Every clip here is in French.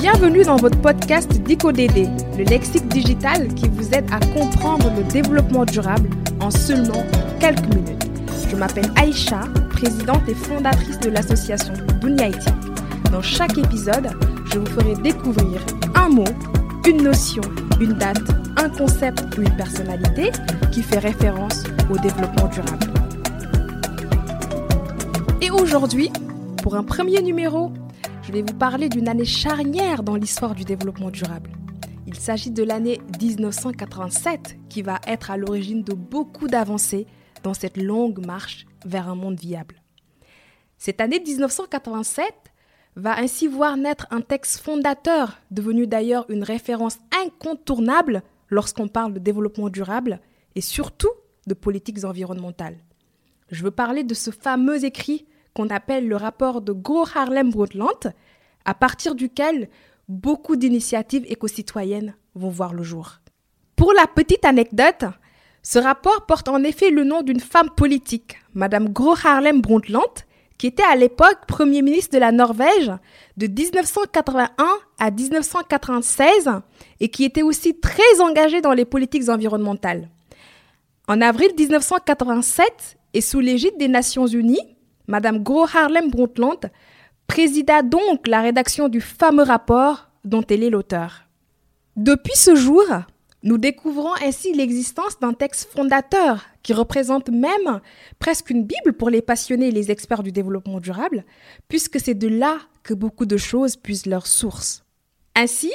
Bienvenue dans votre podcast DicoDD, le lexique digital qui vous aide à comprendre le développement durable en seulement quelques minutes. Je m'appelle Aïcha, présidente et fondatrice de l'association Dunia Dans chaque épisode, je vous ferai découvrir un mot, une notion, une date, un concept ou une personnalité qui fait référence au développement durable. Et aujourd'hui, pour un premier numéro, je vais vous parler d'une année charnière dans l'histoire du développement durable. Il s'agit de l'année 1987 qui va être à l'origine de beaucoup d'avancées dans cette longue marche vers un monde viable. Cette année 1987 va ainsi voir naître un texte fondateur, devenu d'ailleurs une référence incontournable lorsqu'on parle de développement durable et surtout de politiques environnementales. Je veux parler de ce fameux écrit qu'on appelle le rapport de Gro Harlem Brundtland, à partir duquel beaucoup d'initiatives éco-citoyennes vont voir le jour. Pour la petite anecdote, ce rapport porte en effet le nom d'une femme politique, Madame Gro Harlem Brundtland, qui était à l'époque Premier ministre de la Norvège de 1981 à 1996 et qui était aussi très engagée dans les politiques environnementales. En avril 1987, et sous l'égide des Nations Unies, Madame Gro Harlem Brundtland présida donc la rédaction du fameux rapport dont elle est l'auteur. Depuis ce jour, nous découvrons ainsi l'existence d'un texte fondateur qui représente même presque une Bible pour les passionnés et les experts du développement durable, puisque c'est de là que beaucoup de choses puisent leur source. Ainsi,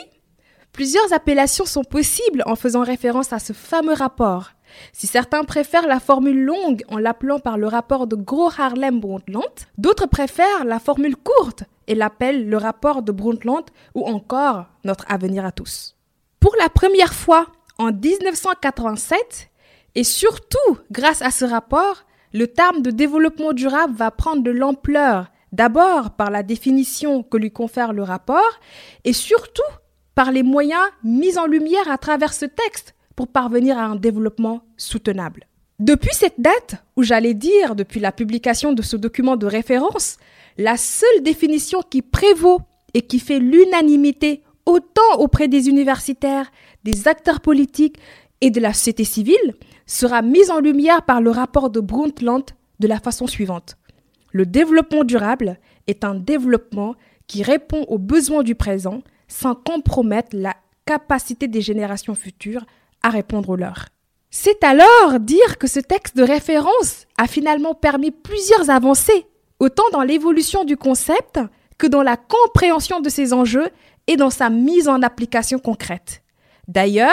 plusieurs appellations sont possibles en faisant référence à ce fameux rapport, si certains préfèrent la formule longue en l'appelant par le rapport de Gros Harlem Brundtland, d'autres préfèrent la formule courte et l'appellent le rapport de Brundtland ou encore notre avenir à tous. Pour la première fois en 1987, et surtout grâce à ce rapport, le terme de développement durable va prendre de l'ampleur, d'abord par la définition que lui confère le rapport, et surtout par les moyens mis en lumière à travers ce texte, pour parvenir à un développement soutenable. Depuis cette date, ou j'allais dire depuis la publication de ce document de référence, la seule définition qui prévaut et qui fait l'unanimité autant auprès des universitaires, des acteurs politiques et de la société civile sera mise en lumière par le rapport de Brundtland de la façon suivante. Le développement durable est un développement qui répond aux besoins du présent sans compromettre la capacité des générations futures à répondre aux leurs. C'est alors dire que ce texte de référence a finalement permis plusieurs avancées, autant dans l'évolution du concept que dans la compréhension de ses enjeux et dans sa mise en application concrète. D'ailleurs,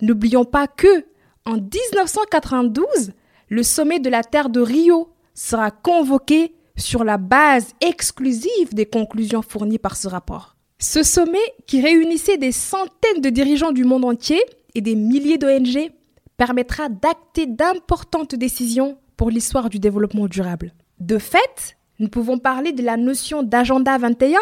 n'oublions pas que, en 1992, le sommet de la Terre de Rio sera convoqué sur la base exclusive des conclusions fournies par ce rapport. Ce sommet, qui réunissait des centaines de dirigeants du monde entier, et des milliers d'ONG permettra d'acter d'importantes décisions pour l'histoire du développement durable. De fait, nous pouvons parler de la notion d'agenda 21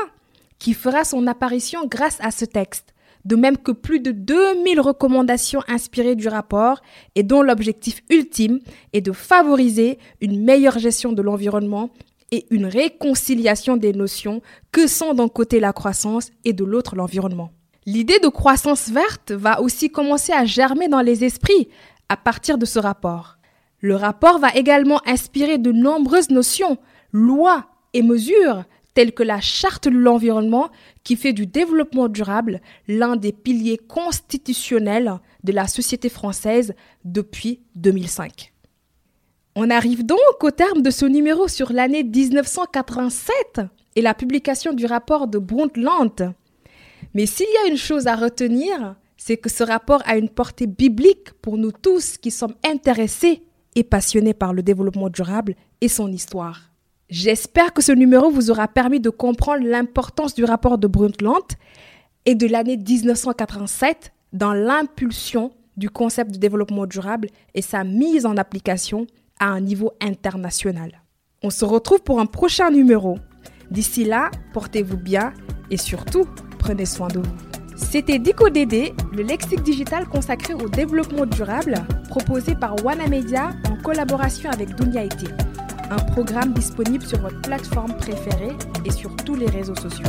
qui fera son apparition grâce à ce texte, de même que plus de 2000 recommandations inspirées du rapport et dont l'objectif ultime est de favoriser une meilleure gestion de l'environnement et une réconciliation des notions que sont d'un côté la croissance et de l'autre l'environnement. L'idée de croissance verte va aussi commencer à germer dans les esprits à partir de ce rapport. Le rapport va également inspirer de nombreuses notions, lois et mesures telles que la charte de l'environnement qui fait du développement durable l'un des piliers constitutionnels de la société française depuis 2005. On arrive donc au terme de ce numéro sur l'année 1987 et la publication du rapport de Brundtland. Mais s'il y a une chose à retenir, c'est que ce rapport a une portée biblique pour nous tous qui sommes intéressés et passionnés par le développement durable et son histoire. J'espère que ce numéro vous aura permis de comprendre l'importance du rapport de Brundtland et de l'année 1987 dans l'impulsion du concept de développement durable et sa mise en application à un niveau international. On se retrouve pour un prochain numéro. D'ici là, portez-vous bien et surtout, prenez soin de vous. C'était DicoDD, le lexique digital consacré au développement durable, proposé par Media en collaboration avec Dunia un programme disponible sur votre plateforme préférée et sur tous les réseaux sociaux.